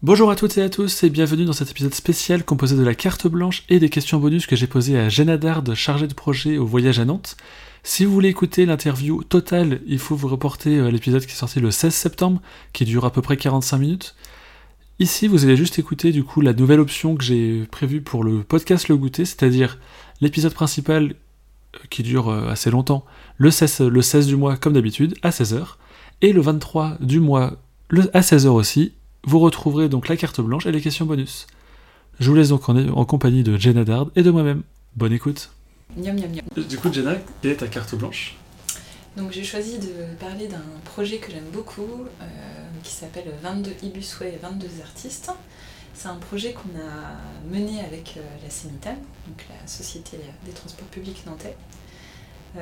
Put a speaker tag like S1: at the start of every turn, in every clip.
S1: Bonjour à toutes et à tous et bienvenue dans cet épisode spécial composé de la carte blanche et des questions bonus que j'ai posées à Jenna chargée de projet au voyage à Nantes. Si vous voulez écouter l'interview totale, il faut vous reporter à l'épisode qui est sorti le 16 septembre, qui dure à peu près 45 minutes. Ici, vous allez juste écouter du coup la nouvelle option que j'ai prévue pour le podcast Le Goûter, c'est-à-dire l'épisode principal euh, qui dure euh, assez longtemps, le 16, le 16 du mois comme d'habitude, à 16h, et le 23 du mois à 16h aussi, vous retrouverez donc la carte blanche et les questions bonus. Je vous laisse donc en, compagnie de Jenna Dard et de moi-même. Bonne écoute. Du coup, Jenna, quelle est ta carte blanche?
S2: Donc j'ai choisi de parler d'un projet que j'aime beaucoup, euh, qui s'appelle 22 Ibusway et 22 artistes. C'est un projet qu'on a mené avec euh, la CEMITAN, donc la Société des transports publics nantais, euh,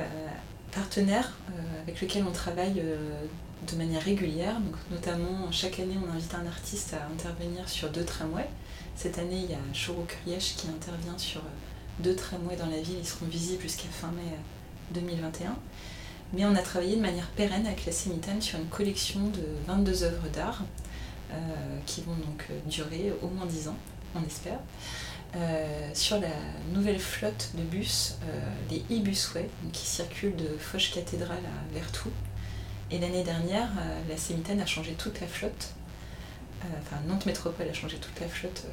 S2: partenaire avec lequel on travaille de manière régulière. Donc, notamment, chaque année, on invite un artiste à intervenir sur deux tramways. Cette année, il y a Choro Kuriesh qui intervient sur euh, deux tramways dans la ville. Ils seront visibles jusqu'à fin mai 2021. Euh, Mais on a travaillé de manière pérenne avec la Cémitane sur une collection de 22 œuvres d'art euh, qui vont donc durer au moins 10 ans, on espère. sur la nouvelle flotte de bus, les e-busway, qui circulent de Foch Cathédrale à Vertou, et l'année dernière, euh, la Sémitaine a changé toute la flotte. Euh, enfin, Nantes Métropole a changé toute la flotte euh,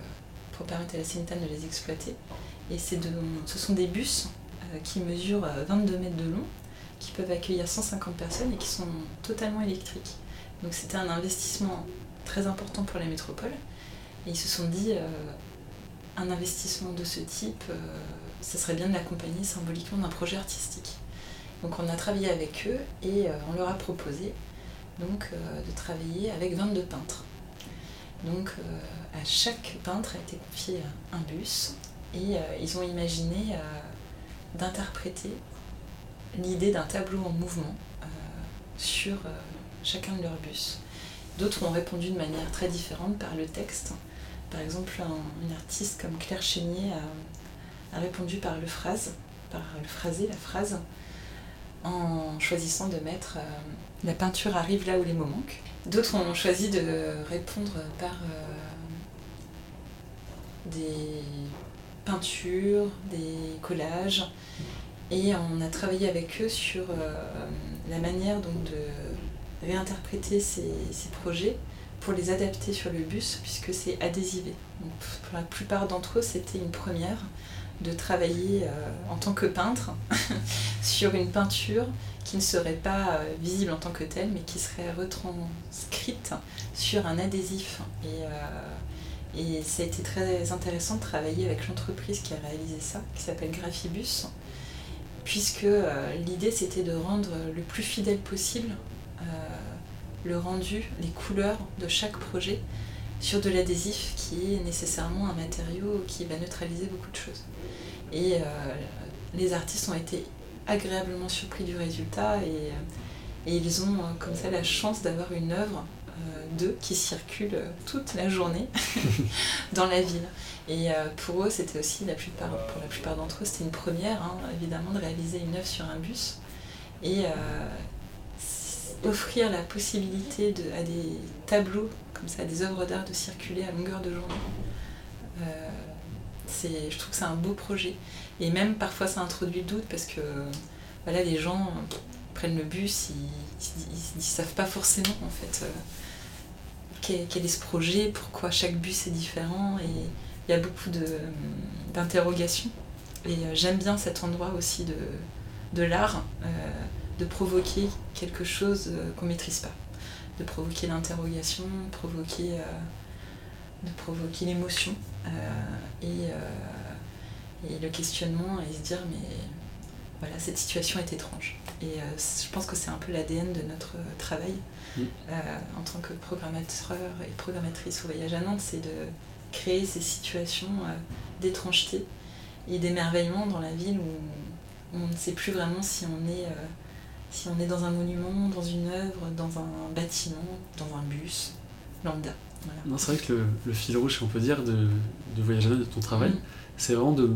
S2: pour permettre à la Sémitaine de les exploiter. Et de, ce sont des bus qui mesurent 22 mètres de long, qui peuvent accueillir 150 personnes et qui sont totalement électriques. Donc c'était un investissement très important pour la métropole. Et ils se sont dit, un investissement de ce type, ça serait bien de l'accompagner symboliquement d'un projet artistique. Donc on a travaillé avec eux et euh, on leur a proposé euh, de travailler avec 22 peintres. Donc euh, à chaque peintre a été confié un bus et ils ont imaginé d'interpréter l'idée d'un tableau en mouvement sur chacun de leurs bus. D'autres ont répondu de manière très différente par le texte. Par exemple, une artiste comme Claire Chénier a, a répondu par le phrase, par le phrasé, la phrase, en choisissant de mettre euh, la peinture arrive là où les mots manquent. D'autres ont choisi de répondre par euh, des peintures, des collages. Et on a travaillé avec eux sur euh, la manière donc, de réinterpréter ces, projets pour les adapter sur le bus, puisque c'est adhésivé. pour la plupart d'entre eux, c'était une première de travailler euh, en tant que peintre sur une peinture qui ne serait pas euh, visible en tant que telle, mais qui serait retranscrite sur un adhésif. Et, euh, et ça a été très intéressant de travailler avec l'entreprise qui a réalisé ça, qui s'appelle Graphibus, puisque l'idée c'était de rendre le plus fidèle possible le rendu, les couleurs de chaque projet sur de l'adhésif qui est nécessairement un matériau qui va neutraliser beaucoup de choses. Et euh, les artistes ont été agréablement surpris du résultat et, euh, ils ont euh, comme ça la chance d'avoir une œuvre d'eux qui circule toute la journée dans la ville. Et pour eux, c'était aussi, la plupart, pour la plupart d'entre eux, c'était une première, hein, évidemment, de réaliser une œuvre sur un bus. Et offrir la possibilité à des tableaux, comme ça, à des œuvres d'art de circuler à longueur de journée. Euh, je trouve que c'est un beau projet. Et même parfois ça introduit le doute parce que voilà, les gens prennent le bus, ils ne savent pas forcément en fait euh, quel, est ce projet, pourquoi chaque bus est différent. Et il y a beaucoup d'interrogations. Et euh, j'aime bien cet endroit aussi de, de l'art de provoquer quelque chose euh, qu'on ne maîtrise pas, de provoquer l'interrogation, provoquer, euh, de provoquer l'émotion euh, et, et, le questionnement et se dire mais voilà cette situation est étrange. Et je pense que c'est un peu l'ADN de notre travail en tant que programmateur et programmatrice au voyage à Nantes, c'est de créer ces situations d'étrangeté et d'émerveillement dans la ville où on ne sait plus vraiment si on est si on est dans un monument, dans une œuvre, dans un bâtiment, dans un bus, lambda.
S1: Non, c'est vrai que le, fil rouge, on peut dire, de, de Voyager de ton travail, mm. c'est vraiment de,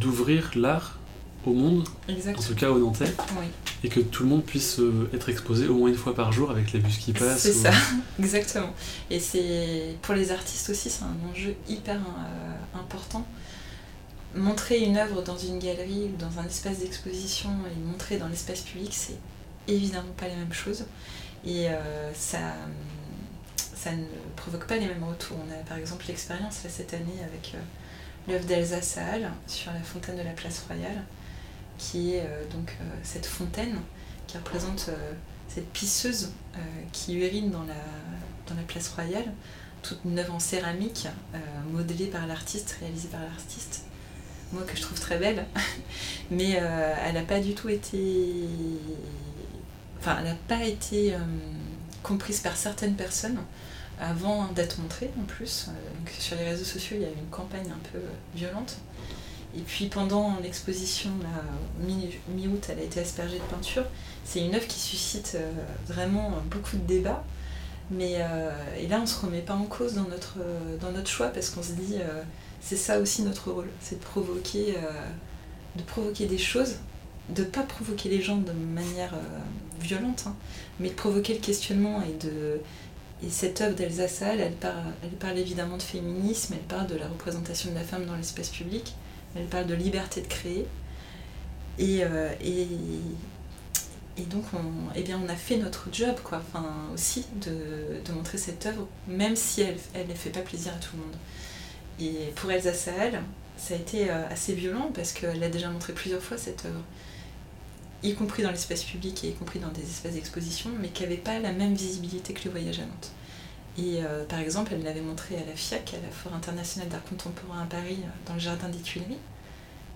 S1: d'ouvrir l'art au monde, en tout cas au Nantais,
S2: Oui,
S1: et que tout le monde puisse euh, être exposé au moins une fois par jour avec les bus qui passent.
S2: c'est
S1: ou-
S2: ça, exactement. Et c'est pour les artistes aussi, c'est un enjeu hyper euh, important. Montrer une œuvre dans une galerie ou dans un espace d'exposition et montrer dans l'espace public, c'est évidemment pas les mêmes choses. Et euh, ça, ne provoque pas les mêmes retours. On a par exemple l'expérience cette année avec euh, l'œuvre d'Elsa Sahal sur la fontaine de la place royale, qui est euh, donc cette fontaine qui représente cette pisseuse qui urine dans la, la place royale, toute une œuvre en céramique, modelée par l'artiste, réalisée par l'artiste, moi que je trouve très belle, mais euh, elle n'a pas du tout été. Enfin, elle n'a pas été euh, comprise par certaines personnes avant d'être montrée en plus. Euh, donc, sur les réseaux sociaux, il y a eu une campagne un peu violente. Et puis pendant l'exposition, mi-août, elle a été aspergée de peinture. C'est une œuvre qui suscite vraiment beaucoup de débats. Mais et là, on se remet pas en cause dans notre, dans notre choix parce qu'on se dit c'est ça aussi notre rôle, c'est de provoquer, euh, de provoquer des choses, de pas provoquer les gens de manière euh, violente, hein, mais de provoquer le questionnement et de et cette œuvre d'Elsa Sahel, elle parle, elle parle évidemment de féminisme, elle parle de la représentation de la femme dans l'espace public, elle parle de liberté de créer. Et, euh, et, et donc, on, eh bien, on a fait notre job, quoi, enfin, aussi, de, de montrer cette œuvre, même si elle ne fait pas plaisir à tout le monde. Et pour Elsa Sahel, ça a été euh, assez violent parce qu'elle a déjà montré plusieurs fois cette œuvre, y compris dans l'espace public et y compris dans des espaces d'exposition, mais qui n'avait pas la même visibilité que le voyage à Nantes. Et euh, par exemple, elle l'avait montré à la FIAC, à la Foire internationale d'art contemporain à Paris, euh, dans le jardin des Tuileries,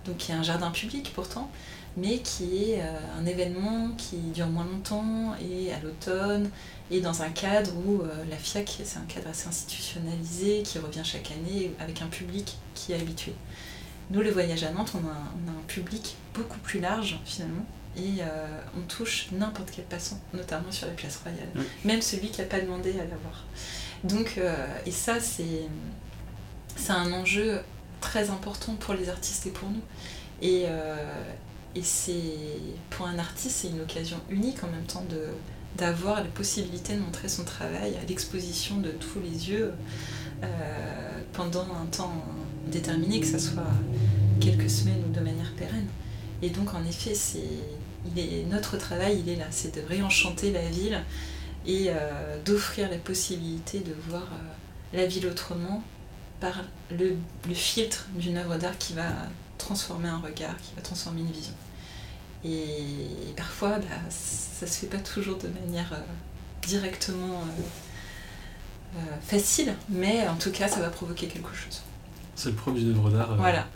S2: donc qui est un jardin public pourtant, mais qui est euh, un événement qui dure moins longtemps et à l'automne et dans un cadre où euh, la FIAC, c'est un cadre assez institutionnalisé qui revient chaque année avec un public qui est habitué. Nous, le voyage à Nantes, on a, un- on a un public beaucoup plus large finalement et euh, on touche n'importe quel passant, notamment sur la place royale,
S1: Oui.
S2: même celui qui n'a pas demandé à l'avoir. Donc, euh, et ça, c'est c'est un enjeu très important pour les artistes et pour nous. Et, euh, et c'est pour un artiste, c'est une occasion unique en même temps de d'avoir la possibilité de montrer son travail à l'exposition de tous les yeux euh, pendant un temps déterminé, que ce soit quelques semaines ou de manière pérenne. Et donc en effet, c'est notre travail, il est là, c'est de réenchanter la ville et euh, d'offrir la possibilité de voir euh, la ville autrement par le filtre d'une œuvre d'art qui va transformer un regard, qui va transformer une vision. Et parfois, bah, ça se fait pas toujours de manière euh, directement euh, euh, facile, mais en tout cas, ça va provoquer quelque chose.
S1: C'est le propre d'une œuvre d'art. euh,
S2: Voilà,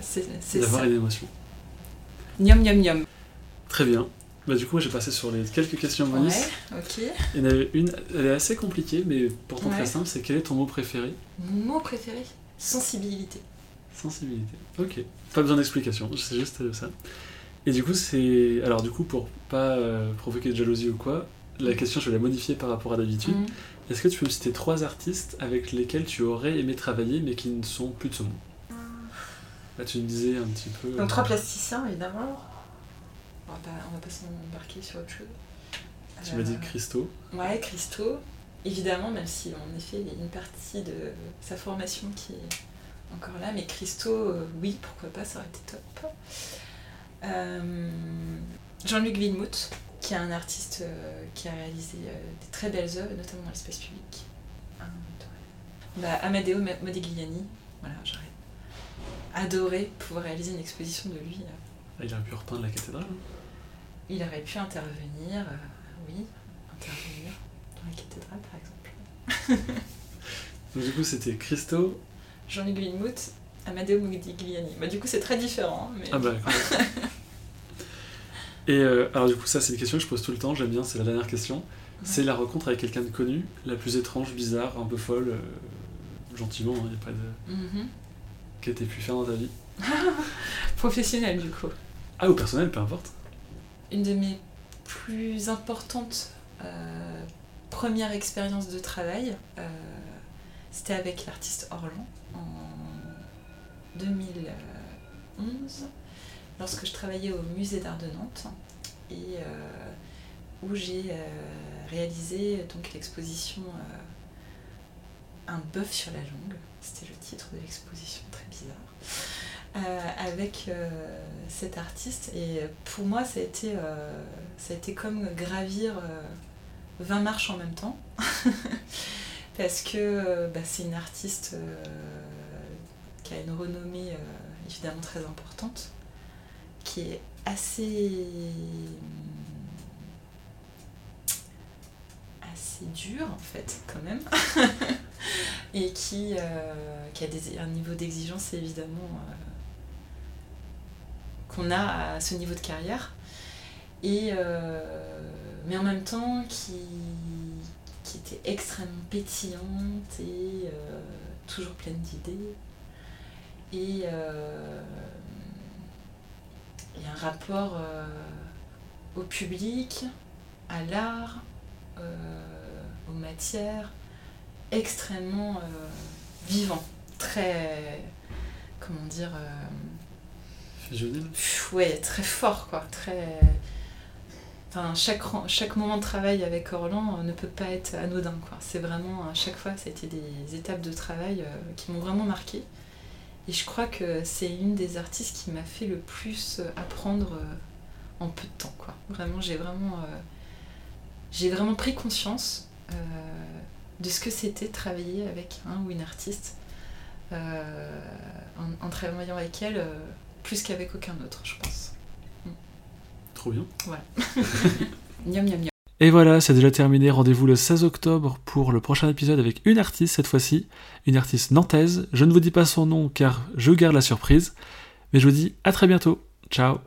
S2: c'est
S1: D'avoir une émotion.
S2: Niom, niom, niom.
S1: Très bien. Bah, du coup, j'ai passé sur les quelques questions bonus.
S2: Ouais, ok.
S1: Il y en avait une, elle est assez compliquée, mais pourtant
S2: Ouais.
S1: très simple. C'est quel est ton mot préféré?
S2: Mon mot préféré? Sensibilité.
S1: Sensibilité. Ok. Pas besoin d'explication, c'est juste euh, ça. Et du coup, c'est. Alors, du coup, pour pas euh, provoquer de jalousie ou quoi, la question, je vais la modifier par rapport à d'habitude.
S2: Mm.
S1: Est-ce que tu peux me citer trois artistes avec lesquels tu aurais aimé travailler, mais qui ne sont plus de ce monde? Là, tu me disais un petit peu.
S2: Donc trois plasticiens, évidemment. On va pas, on va pas s'embarquer sur autre chose.
S1: Tu m'as dit
S2: Euh,
S1: Christo.
S2: Ouais, Christo, évidemment, même si en effet il y a une partie de sa formation qui est encore là, mais Christo, euh, oui, pourquoi pas, ça aurait été top. Euh, Jean-Luc Villemout, qui est un artiste euh, qui a réalisé des très belles œuvres, notamment dans l'espace public. Bah, Amadeo Ma- Modigliani, voilà, j'aurais adoré pouvoir réaliser une exposition de lui.
S1: Ah, il aurait pu repeindre la cathédrale. hein.
S2: il aurait pu intervenir, oui, intervenir dans la cathédrale par exemple.
S1: Donc, du coup, c'était Christo.
S2: Jean-Luc Villemout, Amadeo Modigliani. Bah, du coup, c'est très différent. hein, Mais...
S1: Ah bah. Et euh, alors, du coup, ça, c'est une question que je pose tout le temps. J'aime bien, c'est la dernière question. C'est la rencontre avec quelqu'un de connu, la plus étrange, bizarre, un peu folle, euh, gentiment, il n'y a pas de.
S2: Mhm.
S1: que t'aies pu faire dans ta vie.
S2: Professionnel, du coup.
S1: Ah, ou personnel, peu importe.
S2: Une de mes plus importantes euh, premières expériences de travail, c'était avec l'artiste Orlan en 2011. lorsque je travaillais au musée d'art de Nantes et où j'ai réalisé donc l'exposition Un bœuf sur la jungle. C'était le titre de l'exposition, très bizarre. avec cet artiste et pour moi ça a été, ça a été comme gravir 20 marches en même temps parce que bah, c'est une artiste qui a une renommée évidemment très importante qui est assez assez dur en fait quand même et qui, euh, a un niveau d'exigence évidemment euh, qu'on a à ce niveau de carrière euh, mais en même temps qui était extrêmement pétillante et toujours pleine d'idées et il y a un rapport euh, au public, à l'art, euh, aux matières, extrêmement euh, vivant, très. comment dire.
S1: Fusionnel
S2: Ouais, très fort, quoi. Très. Enfin, chaque, chaque moment de travail avec Orlan ne peut pas être anodin. C'est vraiment, à chaque fois, ça a été des étapes de travail qui m'ont vraiment marqué. Et je crois que c'est une des artistes qui m'a fait le plus euh, apprendre euh, en peu de temps. Quoi. Vraiment, j'ai vraiment, euh, j'ai vraiment pris conscience de ce que c'était travailler avec un ou une artiste en, travaillant avec elle plus qu'avec aucun autre, je pense.
S1: Trop bien.
S2: Voilà. miam, miam, miam.
S1: Et voilà, c'est déjà terminé. Rendez-vous le 16 octobre pour le prochain épisode avec une artiste cette fois-ci, une artiste nantaise. Je ne vous dis pas son nom car je garde la surprise, mais je vous dis à très bientôt. Ciao